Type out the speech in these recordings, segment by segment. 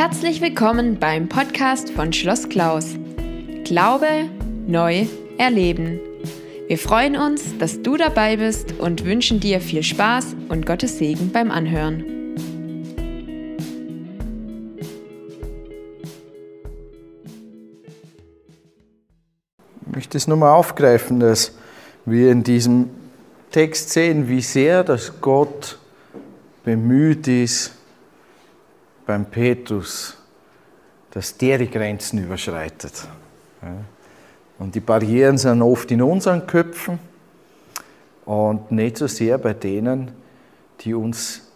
Herzlich willkommen beim Podcast von Schloss Klaus. Glaube neu erleben. Wir freuen uns, dass du dabei bist und wünschen dir viel Spaß und Gottes Segen beim Anhören. Ich möchte es nochmal aufgreifen, dass wir in diesem Text sehen, wie sehr das Gott bemüht ist, beim Petrus, dass der die Grenzen überschreitet. Und die Barrieren sind oft in unseren Köpfen und nicht so sehr bei denen, die uns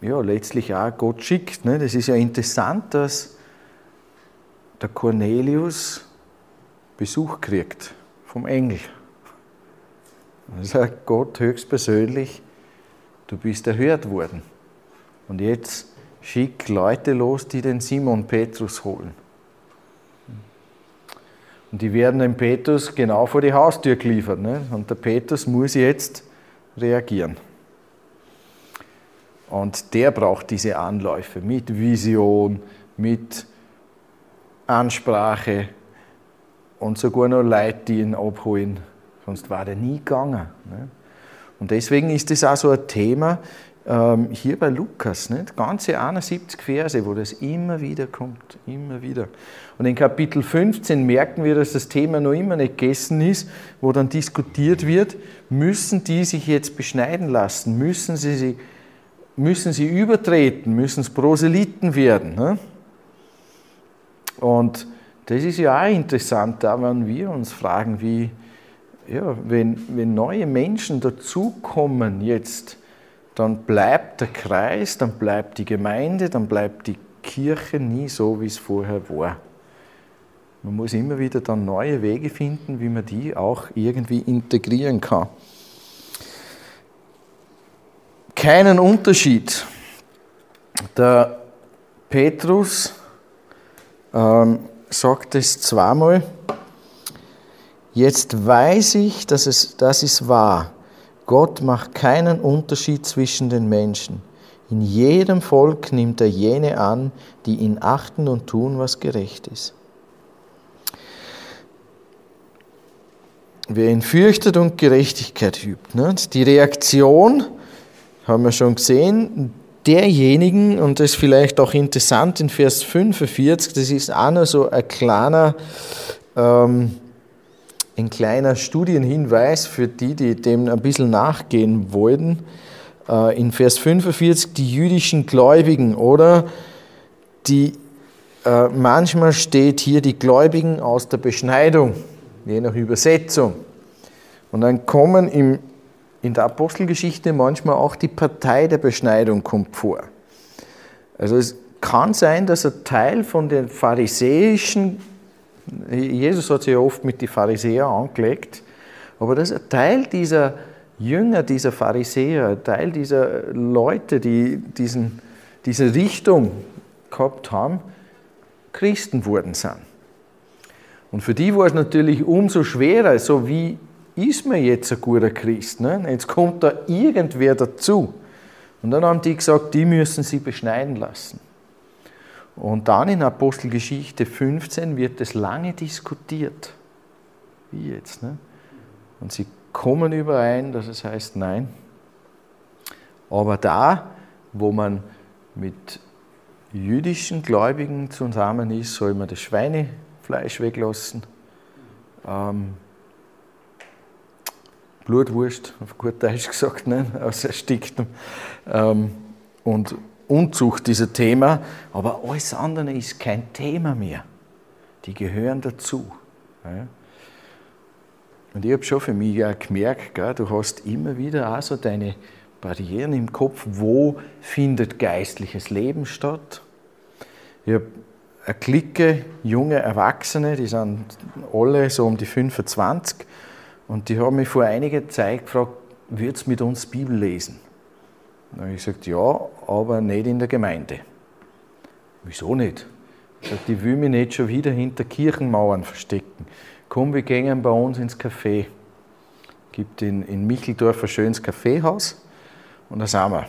ja, letztlich auch Gott schickt. Ne? Das ist ja interessant, dass der Cornelius Besuch kriegt vom Engel. Und sagt Gott höchstpersönlich, du bist erhört worden. Und jetzt schick Leute los, die den Simon Petrus holen. Und die werden dem Petrus genau vor die Haustür geliefert. Ne? Und der Petrus muss jetzt reagieren. Und der braucht diese Anläufe mit Vision, mit Ansprache und sogar noch Leute, die ihn abholen. Sonst war der nie gegangen. Ne? Und deswegen ist das auch so ein Thema, ähm, hier bei Lukas, nicht? ganze 71 Verse, wo das immer wieder kommt, immer wieder. Und in Kapitel 15 merken wir, dass das Thema noch immer nicht gegessen ist, wo dann diskutiert wird, müssen die sich jetzt beschneiden lassen, müssen sie, sie, müssen sie übertreten, müssen es Proselyten werden. Ne? Und das ist ja auch interessant, da wenn wir uns fragen, wie, ja, wenn, wenn neue Menschen dazukommen jetzt, dann bleibt der Kreis, dann bleibt die Gemeinde, dann bleibt die Kirche nie so, wie es vorher war. Man muss immer wieder dann neue Wege finden, wie man die auch irgendwie integrieren kann. Keinen Unterschied. Der Petrus ähm, sagt es zweimal. Jetzt weiß ich, dass es, das ist wahr. Gott macht keinen Unterschied zwischen den Menschen. In jedem Volk nimmt er jene an, die ihn achten und tun, was gerecht ist. Wer ihn fürchtet und Gerechtigkeit übt. Ne? Die Reaktion, haben wir schon gesehen, derjenigen, und das ist vielleicht auch interessant in Vers 45, das ist auch noch so ein kleiner ähm, ein kleiner Studienhinweis für die, die dem ein bisschen nachgehen wollten. Äh, in Vers 45 die jüdischen Gläubigen oder die, äh, manchmal steht hier die Gläubigen aus der Beschneidung, je nach Übersetzung. Und dann kommen im, in der Apostelgeschichte manchmal auch die Partei der Beschneidung kommt vor. Also es kann sein, dass ein Teil von den pharisäischen Jesus hat sich ja oft mit den Pharisäern angelegt, aber das ist ein Teil dieser Jünger, dieser Pharisäer, ein Teil dieser Leute, die diesen, diese Richtung gehabt haben, Christen wurden sind. Und für die war es natürlich umso schwerer, so wie ist man jetzt ein guter Christ? Ne? Jetzt kommt da irgendwer dazu. Und dann haben die gesagt, die müssen sie beschneiden lassen. Und dann in Apostelgeschichte 15 wird es lange diskutiert. Wie jetzt? Ne? Und sie kommen überein, dass es heißt Nein. Aber da, wo man mit jüdischen Gläubigen zusammen ist, soll man das Schweinefleisch weglassen. Ähm, Blutwurst, auf gut Deutsch gesagt, ne? aus ersticktem. Ähm, und Unzucht dieser Thema, aber alles andere ist kein Thema mehr. Die gehören dazu. Und ich habe schon für mich auch gemerkt, du hast immer wieder auch so deine Barrieren im Kopf, wo findet geistliches Leben statt. Ich habe eine Clique junge Erwachsene, die sind alle so um die 25 und die haben mich vor einiger Zeit gefragt, würdest du mit uns Bibel lesen? Dann habe ich gesagt, ja, aber nicht in der Gemeinde. Wieso nicht? Ich sagte, ich will mich nicht schon wieder hinter Kirchenmauern verstecken. Komm, wir gehen bei uns ins Café. Es gibt in, in Micheldorf ein schönes Kaffeehaus und da sind wir.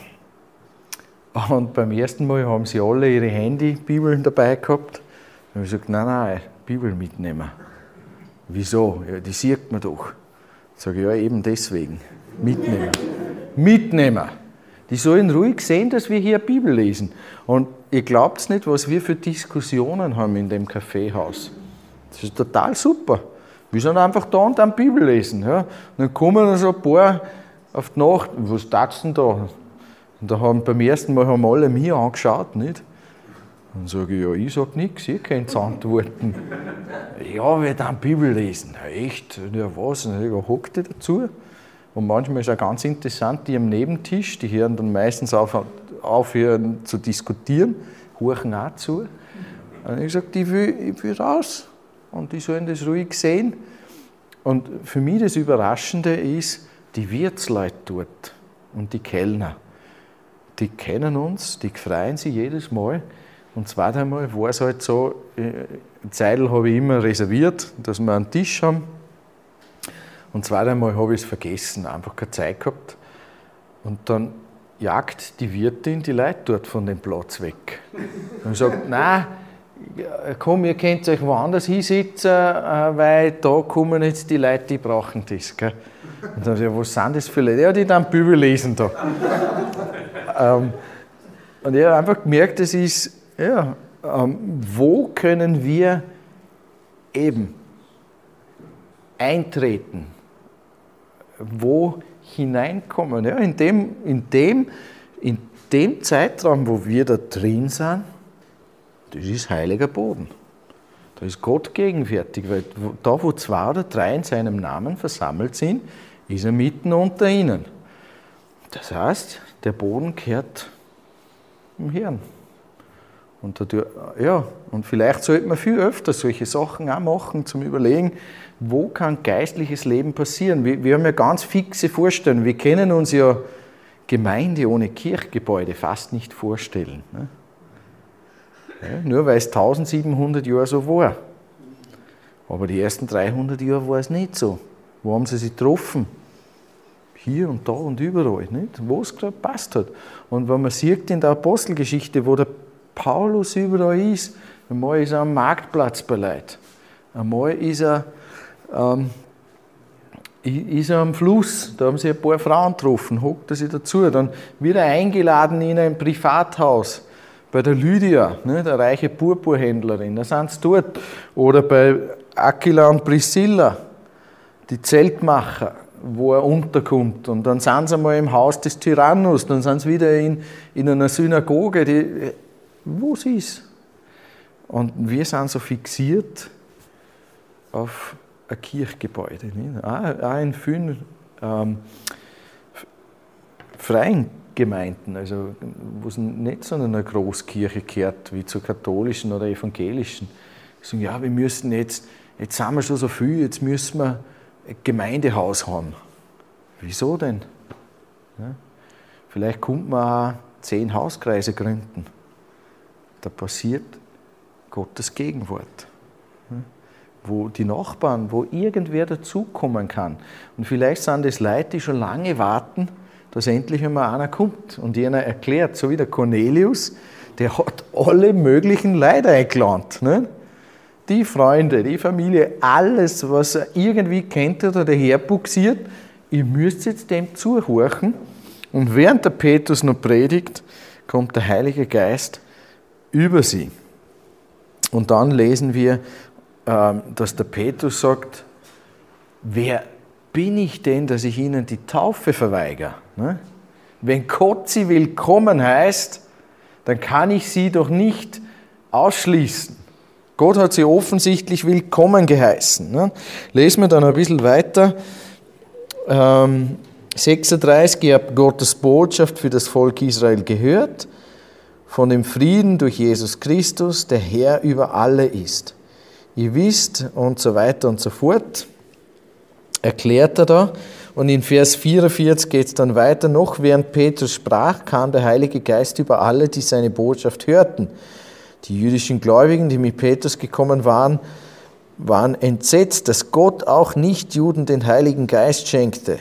Und beim ersten Mal haben sie alle ihre Handy-Bibeln dabei gehabt. Da habe ich gesagt, nein, nein, Bibel mitnehmen. Wieso? Ja, die sieht man doch. Sage ich, ja, eben deswegen. Mitnehmen. Mitnehmen. Die sollen ruhig sehen, dass wir hier Bibel lesen. Und ihr glaubt nicht, was wir für Diskussionen haben in dem Kaffeehaus. Das ist total super. Wir sind einfach da und dann Bibel lesen. Ja. Dann kommen so ein paar auf die Nacht, was tat's denn da? Und da haben beim ersten Mal haben alle mich angeschaut, nicht? Dann sage ich, ja, ich sage nichts, ihr könnt antworten. ja, wir dann Bibel lesen. Ja, echt? Ja, was? Und dann hockt ihr dazu. Und manchmal ist auch ganz interessant, die am Nebentisch, die hören dann meistens auf, aufhören zu diskutieren, horchen auch zu. Und ich gesagt, ich will, ich will raus. Und die sollen das ruhig sehen. Und für mich das Überraschende ist, die Wirtsleute dort und die Kellner, die kennen uns, die freuen sich jedes Mal. Und zweimal war es halt so, äh, Zeitl habe ich immer reserviert, dass wir einen Tisch haben. Und zweimal habe ich es vergessen, einfach keine Zeit gehabt. Und dann jagt die Wirtin die Leute dort von dem Platz weg. Und sagt, nein, komm, ihr könnt euch woanders hinsetzen, äh, weil da kommen jetzt die Leute, die brauchen das. Gell? Und dann ja, was sind das für Leute? Ja, die dann Bibel lesen da. ähm, und ich habe einfach gemerkt, das ist, ja, ähm, wo können wir eben eintreten wo hineinkommen. Ja, in, dem, in, dem, in dem Zeitraum, wo wir da drin sind, das ist heiliger Boden. Da ist Gott gegenwärtig, weil da, wo zwei oder drei in seinem Namen versammelt sind, ist er mitten unter ihnen. Das heißt, der Boden kehrt dem Herrn. Und, dadurch, ja, und vielleicht sollte man viel öfter solche Sachen auch machen, zum Überlegen, wo kann geistliches Leben passieren? Wir, wir haben ja ganz fixe Vorstellungen. Wir können uns ja Gemeinde ohne Kirchgebäude fast nicht vorstellen. Ne? Ja, nur weil es 1700 Jahre so war. Aber die ersten 300 Jahre war es nicht so. Wo haben sie sich getroffen? Hier und da und überall, nicht? wo es gerade passt hat. Und wenn man sieht in der Apostelgeschichte, wo der Paulus überall ist, einmal ist er am Marktplatz bei Leuten, einmal ist er ähm, ist er am Fluss, da haben sie ein paar Frauen getroffen, hockt er sich dazu, dann wird er eingeladen in ein Privathaus bei der Lydia, ne, der reiche Purpurhändlerin, da sind sie dort. Oder bei Aquila und Priscilla, die Zeltmacher, wo er unterkommt. Und dann sind sie mal im Haus des Tyrannus, dann sind sie wieder in, in einer Synagoge, die, wo sie ist. Und wir sind so fixiert auf ein Kirchgebäude. Nicht? Auch, in vielen ähm, freien Gemeinden, also wo es nicht so einer Großkirche gehört, wie zur katholischen oder evangelischen. Die sagen, ja, wir müssen jetzt, jetzt sind wir schon so viel, jetzt müssen wir ein Gemeindehaus haben. Wieso denn? Ja? Vielleicht kommt man auch zehn Hauskreise gründen. Da passiert Gottes Gegenwart wo die Nachbarn, wo irgendwer dazukommen kann. Und vielleicht sind das Leute, die schon lange warten, dass endlich einmal einer kommt und jener erklärt, so wie der Cornelius, der hat alle möglichen Leute eingeladen. Ne? Die Freunde, die Familie, alles, was er irgendwie kennt oder daherbuxiert, ihr müsst jetzt dem zuhorchen. Und während der Petrus noch predigt, kommt der Heilige Geist über sie. Und dann lesen wir ähm, dass der Petrus sagt, wer bin ich denn, dass ich ihnen die Taufe verweigere? Ne? Wenn Gott sie willkommen heißt, dann kann ich sie doch nicht ausschließen. Gott hat sie offensichtlich willkommen geheißen. Ne? Lesen wir dann ein bisschen weiter. 36, ähm, ihr habt Gottes Botschaft für das Volk Israel gehört, von dem Frieden durch Jesus Christus, der Herr über alle ist ihr wisst und so weiter und so fort, erklärt er da. Und in Vers 44 geht es dann weiter. Noch während Petrus sprach, kam der Heilige Geist über alle, die seine Botschaft hörten. Die jüdischen Gläubigen, die mit Petrus gekommen waren, waren entsetzt, dass Gott auch Nichtjuden den Heiligen Geist schenkte.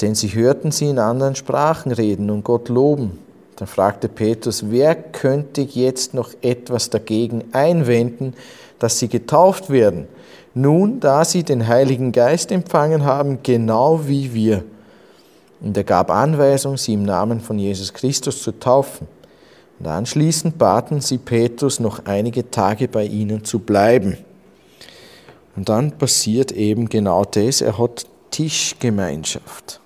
Denn sie hörten sie in anderen Sprachen reden und Gott loben. Dann fragte Petrus, wer könnte jetzt noch etwas dagegen einwenden, dass sie getauft werden? Nun, da sie den Heiligen Geist empfangen haben, genau wie wir. Und er gab Anweisung, sie im Namen von Jesus Christus zu taufen. Und anschließend baten sie Petrus, noch einige Tage bei ihnen zu bleiben. Und dann passiert eben genau das, er hat Tischgemeinschaft.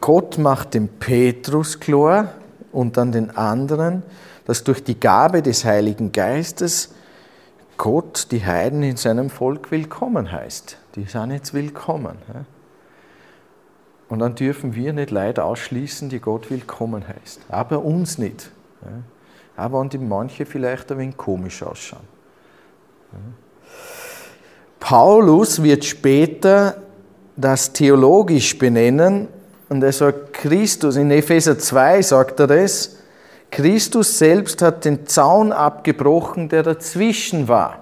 Gott macht dem Petrus klar und dann den anderen, dass durch die Gabe des Heiligen Geistes Gott die Heiden in seinem Volk willkommen heißt. Die sind jetzt willkommen. Und dann dürfen wir nicht Leute ausschließen, die Gott willkommen heißt. Aber uns nicht. Aber wenn die manche vielleicht ein wenig komisch ausschauen. Paulus wird später das theologisch benennen und er sagt, Christus, in Epheser 2 sagt er das, Christus selbst hat den Zaun abgebrochen, der dazwischen war.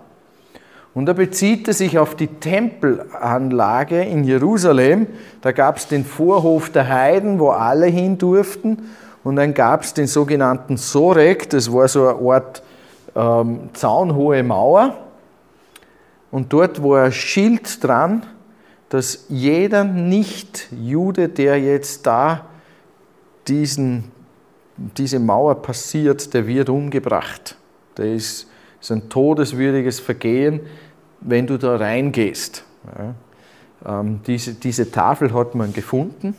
Und da bezieht er sich auf die Tempelanlage in Jerusalem. Da gab es den Vorhof der Heiden, wo alle hin durften. Und dann gab es den sogenannten Sorek, das war so eine Art ähm, zaunhohe Mauer. Und dort war ein Schild dran, dass jeder Nicht-Jude, der jetzt da diesen, diese Mauer passiert, der wird umgebracht. Der ist, ist ein todeswürdiges Vergehen, wenn du da reingehst. Ja. Ähm, diese, diese Tafel hat man gefunden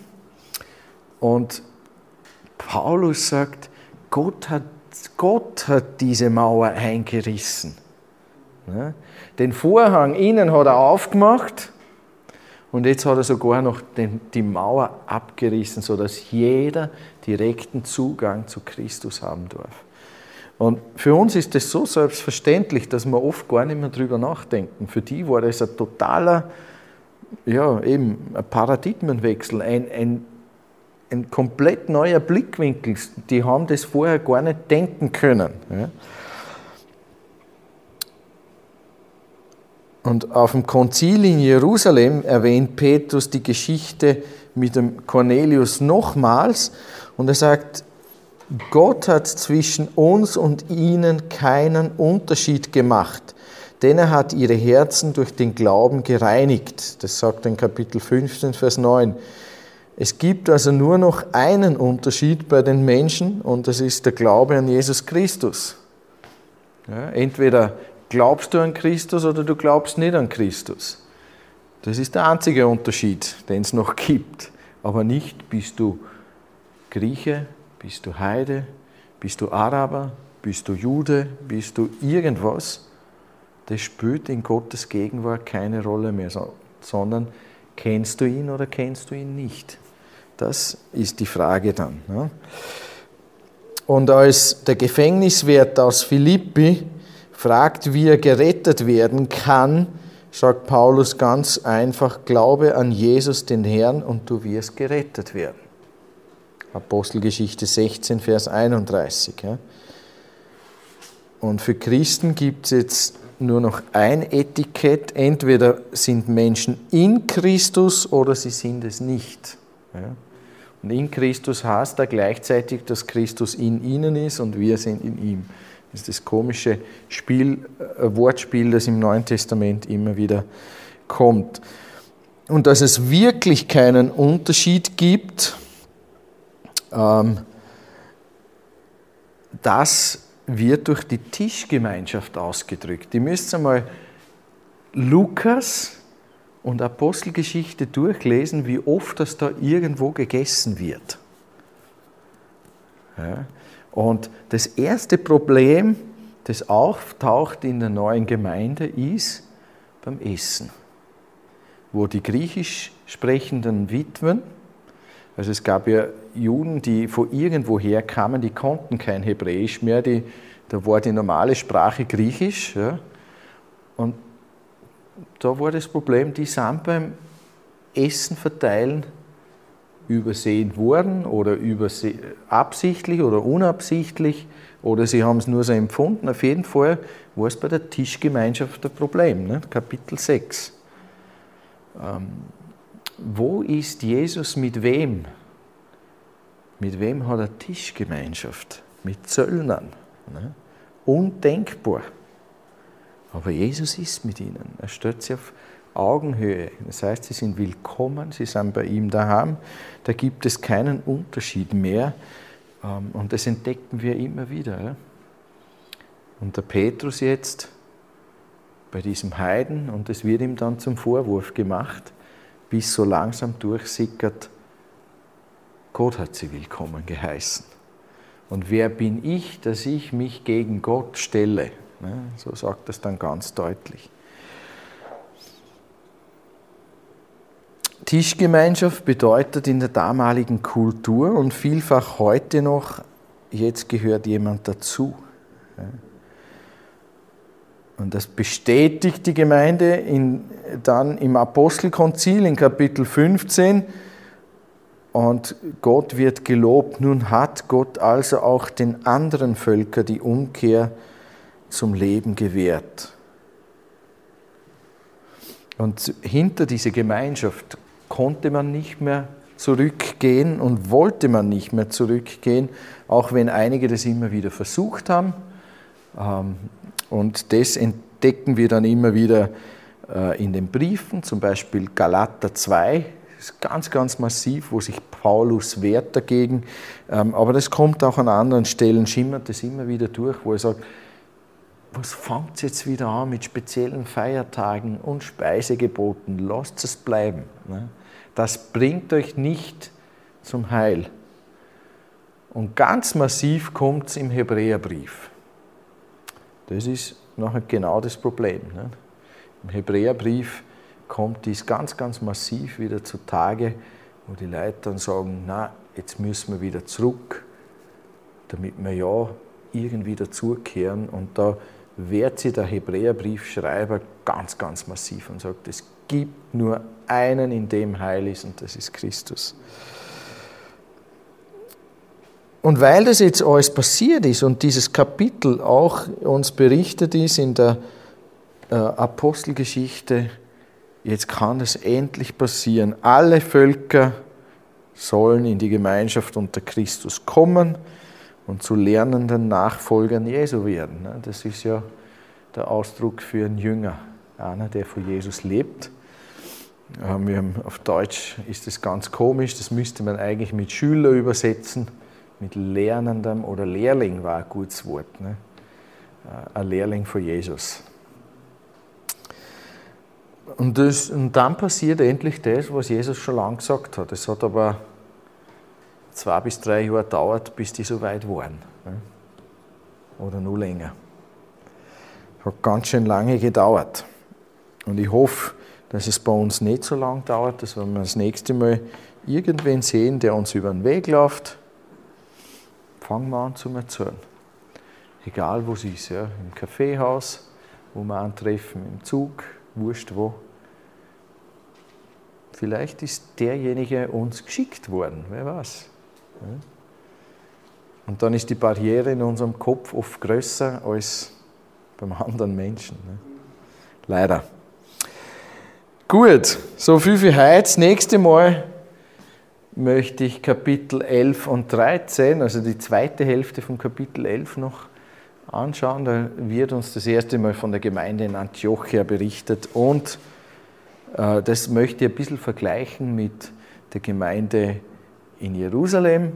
und Paulus sagt, Gott hat, Gott hat diese Mauer eingerissen. Ja. Den Vorhang innen hat er aufgemacht und jetzt hat er sogar noch den, die Mauer abgerissen, sodass jeder direkten Zugang zu Christus haben darf. Und für uns ist das so selbstverständlich, dass wir oft gar nicht mehr drüber nachdenken. Für die war das ein totaler, ja, eben ein Paradigmenwechsel, ein, ein, ein komplett neuer Blickwinkel. Die haben das vorher gar nicht denken können. Ja. Und auf dem Konzil in Jerusalem erwähnt Petrus die Geschichte mit dem Cornelius nochmals und er sagt, Gott hat zwischen uns und ihnen keinen Unterschied gemacht, denn er hat ihre Herzen durch den Glauben gereinigt. Das sagt in Kapitel 15, Vers 9. Es gibt also nur noch einen Unterschied bei den Menschen und das ist der Glaube an Jesus Christus. Ja, entweder glaubst du an Christus oder du glaubst nicht an Christus. Das ist der einzige Unterschied, den es noch gibt. Aber nicht bist du Grieche, bist du Heide, bist du Araber, bist du Jude, bist du irgendwas. Das spielt in Gottes Gegenwart keine Rolle mehr, sondern kennst du ihn oder kennst du ihn nicht? Das ist die Frage dann. Ne? Und als der Gefängniswert aus Philippi fragt, wie er gerettet werden kann, sagt Paulus ganz einfach, glaube an Jesus den Herrn und du wirst gerettet werden. Apostelgeschichte 16, Vers 31. Und für Christen gibt es jetzt nur noch ein Etikett, entweder sind Menschen in Christus oder sie sind es nicht. Und in Christus heißt da gleichzeitig, dass Christus in ihnen ist und wir sind in ihm. Das ist das komische Spiel, äh, Wortspiel, das im Neuen Testament immer wieder kommt. Und dass es wirklich keinen Unterschied gibt, ähm, das wird durch die Tischgemeinschaft ausgedrückt. Ihr müsst einmal Lukas und Apostelgeschichte durchlesen, wie oft das da irgendwo gegessen wird. Ja. Und das erste Problem, das auftaucht in der neuen Gemeinde, ist beim Essen, wo die griechisch sprechenden Witwen, also es gab ja Juden, die von irgendwoher kamen, die konnten kein Hebräisch mehr, die, da war die normale Sprache Griechisch. Ja, und da war das Problem, die sind beim Essen verteilen übersehen worden oder absichtlich oder unabsichtlich oder sie haben es nur so empfunden. Auf jeden Fall war es bei der Tischgemeinschaft ein Problem, ne? Kapitel 6. Ähm, wo ist Jesus mit wem? Mit wem hat er Tischgemeinschaft? Mit Zöllnern. Ne? Undenkbar. Aber Jesus ist mit ihnen. Er stellt sie auf Augenhöhe. Das heißt, sie sind willkommen, sie sind bei ihm daheim. Da gibt es keinen Unterschied mehr. Ähm, und das entdecken wir immer wieder. Und der Petrus jetzt bei diesem Heiden, und es wird ihm dann zum Vorwurf gemacht, bis so langsam durchsickert, Gott hat sie willkommen geheißen. Und wer bin ich, dass ich mich gegen Gott stelle? Ne, so sagt es dann ganz deutlich. Tischgemeinschaft bedeutet in der damaligen Kultur und vielfach heute noch, jetzt gehört jemand dazu. Und das bestätigt die Gemeinde in, dann im Apostelkonzil in Kapitel 15. Und Gott wird gelobt. Nun hat Gott also auch den anderen Völkern die Umkehr zum Leben gewährt. Und hinter diese Gemeinschaft konnte man nicht mehr zurückgehen und wollte man nicht mehr zurückgehen, auch wenn einige das immer wieder versucht haben. Ähm, und das entdecken wir dann immer wieder äh, in den Briefen, zum Beispiel Galater 2, das ist ganz, ganz massiv, wo sich Paulus wehrt dagegen. Ähm, aber das kommt auch an anderen Stellen, schimmert das immer wieder durch, wo er sagt, was fängt jetzt wieder an mit speziellen Feiertagen und Speisegeboten? Lasst es bleiben. Ne? Das bringt euch nicht zum Heil. Und ganz massiv kommt es im Hebräerbrief. Das ist nachher genau das Problem. Ne? Im Hebräerbrief kommt dies ganz, ganz massiv wieder zutage, wo die Leute dann sagen, na, jetzt müssen wir wieder zurück, damit wir ja irgendwie dazukehren. Und da wehrt sich der Hebräerbriefschreiber ganz, ganz massiv und sagt, es gibt nur einen, in dem Heil ist, und das ist Christus. Und weil das jetzt alles passiert ist und dieses Kapitel auch uns berichtet ist in der äh, Apostelgeschichte, jetzt kann es endlich passieren. Alle Völker sollen in die Gemeinschaft unter Christus kommen und zu lernenden Nachfolgern Jesu werden. Das ist ja der Ausdruck für einen Jünger, einer, der für Jesus lebt. Wir auf Deutsch ist das ganz komisch, das müsste man eigentlich mit Schüler übersetzen, mit Lernendem oder Lehrling war ein gutes Wort. Ne? Äh, ein Lehrling für Jesus. Und, das, und dann passiert endlich das, was Jesus schon lange gesagt hat. Es hat aber zwei bis drei Jahre gedauert, bis die so weit waren. Ne? Oder nur länger. Hat ganz schön lange gedauert. Und ich hoffe, dass es bei uns nicht so lange dauert, dass wenn wir das nächste Mal irgendwen sehen, der uns über den Weg läuft, fangen wir an zu erzählen. Egal wo es ist, ja, im Kaffeehaus, wo wir antreffen, im Zug, wurscht wo. Vielleicht ist derjenige uns geschickt worden, wer weiß. Und dann ist die Barriere in unserem Kopf oft größer als beim anderen Menschen. Ne? Leider. Gut, so viel für heute. Das nächste Mal möchte ich Kapitel 11 und 13, also die zweite Hälfte von Kapitel 11 noch anschauen. Da wird uns das erste Mal von der Gemeinde in Antiochia berichtet und äh, das möchte ich ein bisschen vergleichen mit der Gemeinde in Jerusalem.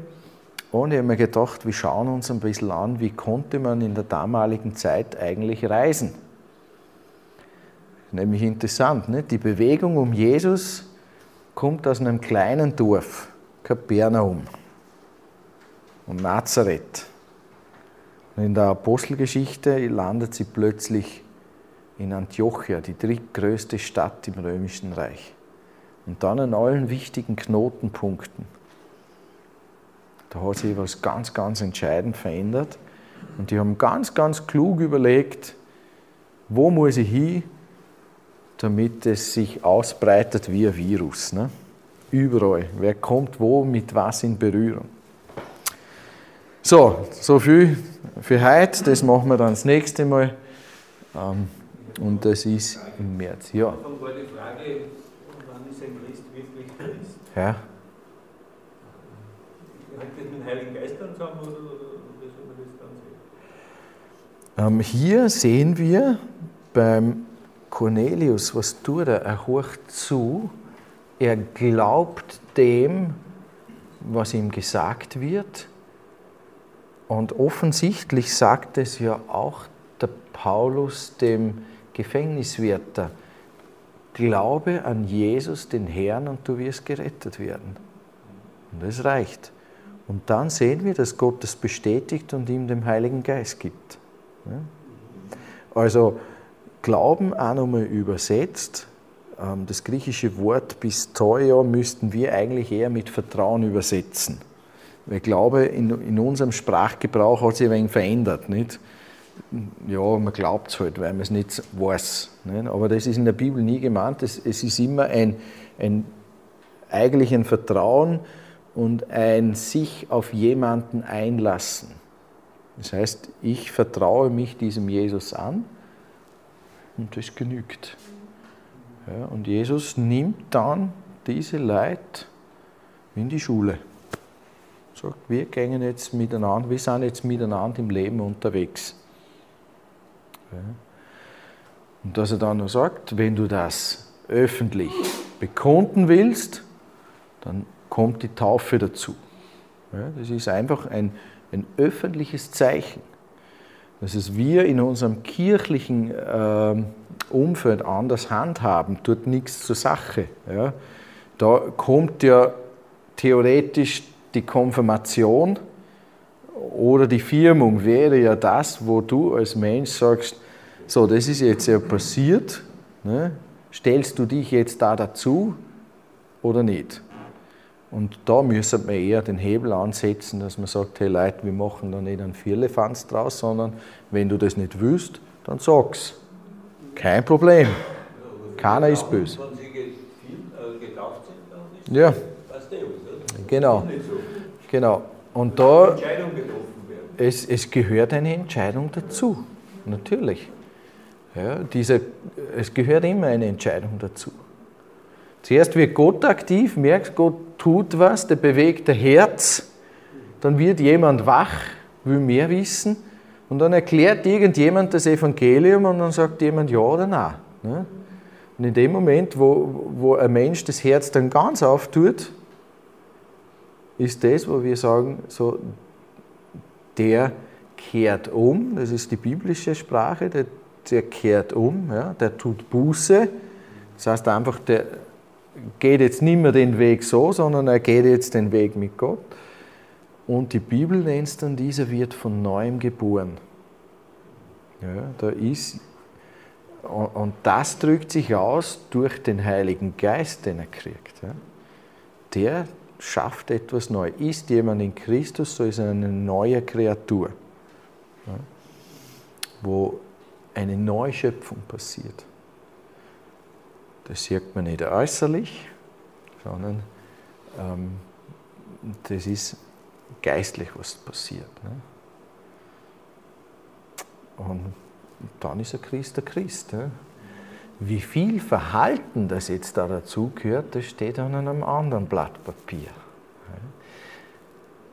Und ich habe mir gedacht, wir schauen uns ein bisschen an, wie konnte man in der damaligen Zeit eigentlich reisen. Nämlich interessant, ne? die Bewegung um Jesus kommt aus einem kleinen Dorf, Kapernaum und Nazareth. Und in der Apostelgeschichte landet sie plötzlich in Antiochia, die drittgrößte Stadt im Römischen Reich. Und dann an allen wichtigen Knotenpunkten. Da hat sich was ganz, ganz entscheidend verändert. Und die haben ganz, ganz klug überlegt, wo muss ich hin, damit es sich ausbreitet wie ein Virus. Ne? Überall. Wer kommt wo mit was in Berührung. So, so viel für heute. Das machen wir dann das nächste Mal. Ähm, und das ist im März. Ja. Frage, wann ist ein Christ wirklich Ja. Hängt das mit dem Heiligen Geist dann zusammen oder, wie soll man das dann sehen? Ähm, hier sehen wir beim Cornelius, was tut er? Er horcht zu, er glaubt dem, was ihm gesagt wird. Und offensichtlich sagt es ja auch der Paulus dem Gefängniswärter, glaube an Jesus, den Herrn, und du wirst gerettet werden. Und das reicht. Und dann sehen wir, dass Gott das bestätigt und ihm den Heiligen Geist gibt. Also Glauben auch nochmal übersetzt. Ähm, das griechische Wort Pistoia müssten wir eigentlich eher mit Vertrauen übersetzen. Weil Glaube in, in unserem Sprachgebrauch hat sich ein wenig verändert. Nicht? Ja, man glaubt es halt, weil man es nicht weiß. Nicht? Aber das ist in der Bibel nie gemeint. Es, es ist immer ein, ein, eigentlich ein Vertrauen und ein sich auf jemanden einlassen. Das heißt, ich vertraue mich diesem Jesus an und das genügt. Ja, und Jesus nimmt dann diese Leute in die Schule. Sagt, wir gehen jetzt miteinander, wir sind jetzt miteinander im Leben unterwegs. Ja. Und dass er dann noch sagt, wenn du das öffentlich bekunden willst, dann kommt die Taufe dazu. Ja, das ist einfach ein, ein öffentliches Zeichen. Dass es wir in unserem kirchlichen äh, Umfeld anders handhaben, tut nichts zur Sache. Ja. Da kommt ja theoretisch die Konfirmation oder die Firmung wäre ja das, wo du als Mensch sagst, so, das ist jetzt ja passiert, ne? stellst du dich jetzt da dazu oder nicht? Und da müsste man eher den Hebel ansetzen, dass man sagt, hey Leute, wir machen da nicht einen Vierlefanz draus, sondern wenn du das nicht willst, dann sag's. Kein Problem. Keiner ist böse. Wenn sie äh, getauft sind, dann ist Ja, genau. Genau. Und da, es, es gehört eine Entscheidung dazu. Natürlich. Ja, diese, es gehört immer eine Entscheidung dazu. Zuerst wird Gott aktiv, merkst, Gott tut was, der bewegt das Herz, dann wird jemand wach, will mehr wissen und dann erklärt irgendjemand das Evangelium und dann sagt jemand ja oder nein. ne? Und in dem Moment, wo, wo ein Mensch das Herz dann ganz auftut, ist das, wo wir sagen, so, der kehrt um, das ist die biblische Sprache, der, der kehrt um, ja, der tut Buße. Das heißt einfach, der geht jetzt nicht mehr den Weg so, sondern er geht jetzt den Weg mit Gott. Und die Bibel nennt es dann, dieser wird von neuem geboren. Ja, da ist, und das drückt sich aus durch den Heiligen Geist, den er kriegt. Ja. Der schafft etwas neu. Ist jemand in Christus, so ist er eine neue Kreatur, ja, wo eine Neuschöpfung passiert. Das sieht man nicht äußerlich, sondern ähm, das ist geistlich, was passiert. Ne? Und dann ist ein Christ ein Christ. Ne? Wie viel Verhalten das jetzt da dazugehört, das steht an einem anderen Blatt Papier.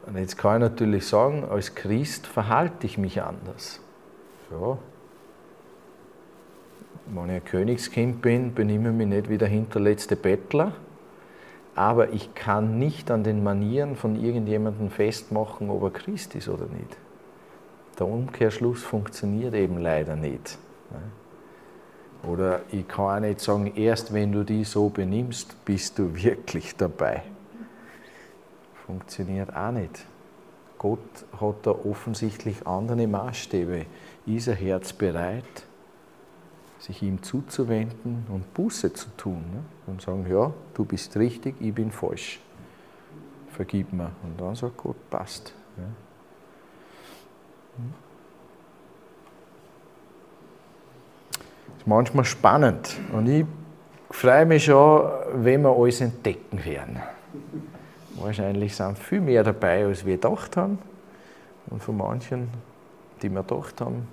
Und jetzt kann ich natürlich sagen, als Christ verhalte ich mich anders. Ja. Wenn ich ein Königskind bin, benehme ich mich nicht wie der hinterletzte Bettler, aber ich kann nicht an den Manieren von irgendjemandem festmachen, ob er Christ ist oder nicht. Der Umkehrschluss funktioniert eben leider nicht. Oder ich kann auch nicht sagen, erst wenn du die so benimmst, bist du wirklich dabei. Funktioniert auch nicht. Gott hat da offensichtlich andere Maßstäbe. Ist ein Herz bereit, sich ihm zuzuwenden und Buße zu tun? Ne? Und sagen, ja, du bist richtig, ich bin falsch. Vergib mir. Und dann sagt Gott, passt. Ja. ist manchmal spannend und ich freue mich schon, wenn wir alles entdecken werden. Wahrscheinlich sind viel mehr dabei, als wir gedacht haben. Und von manchen, die wir gedacht haben,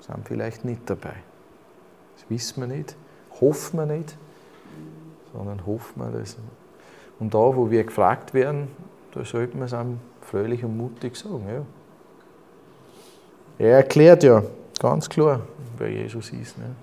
sind vielleicht nicht dabei. Das wissen wir nicht, hoffen wir nicht, sondern hoffen wir, dass Und da, wo wir gefragt werden, da sollten wir es einem fröhlich und mutig sagen. Ja. Er erklärt ja ganz klar, wer Jesus ist. Ne?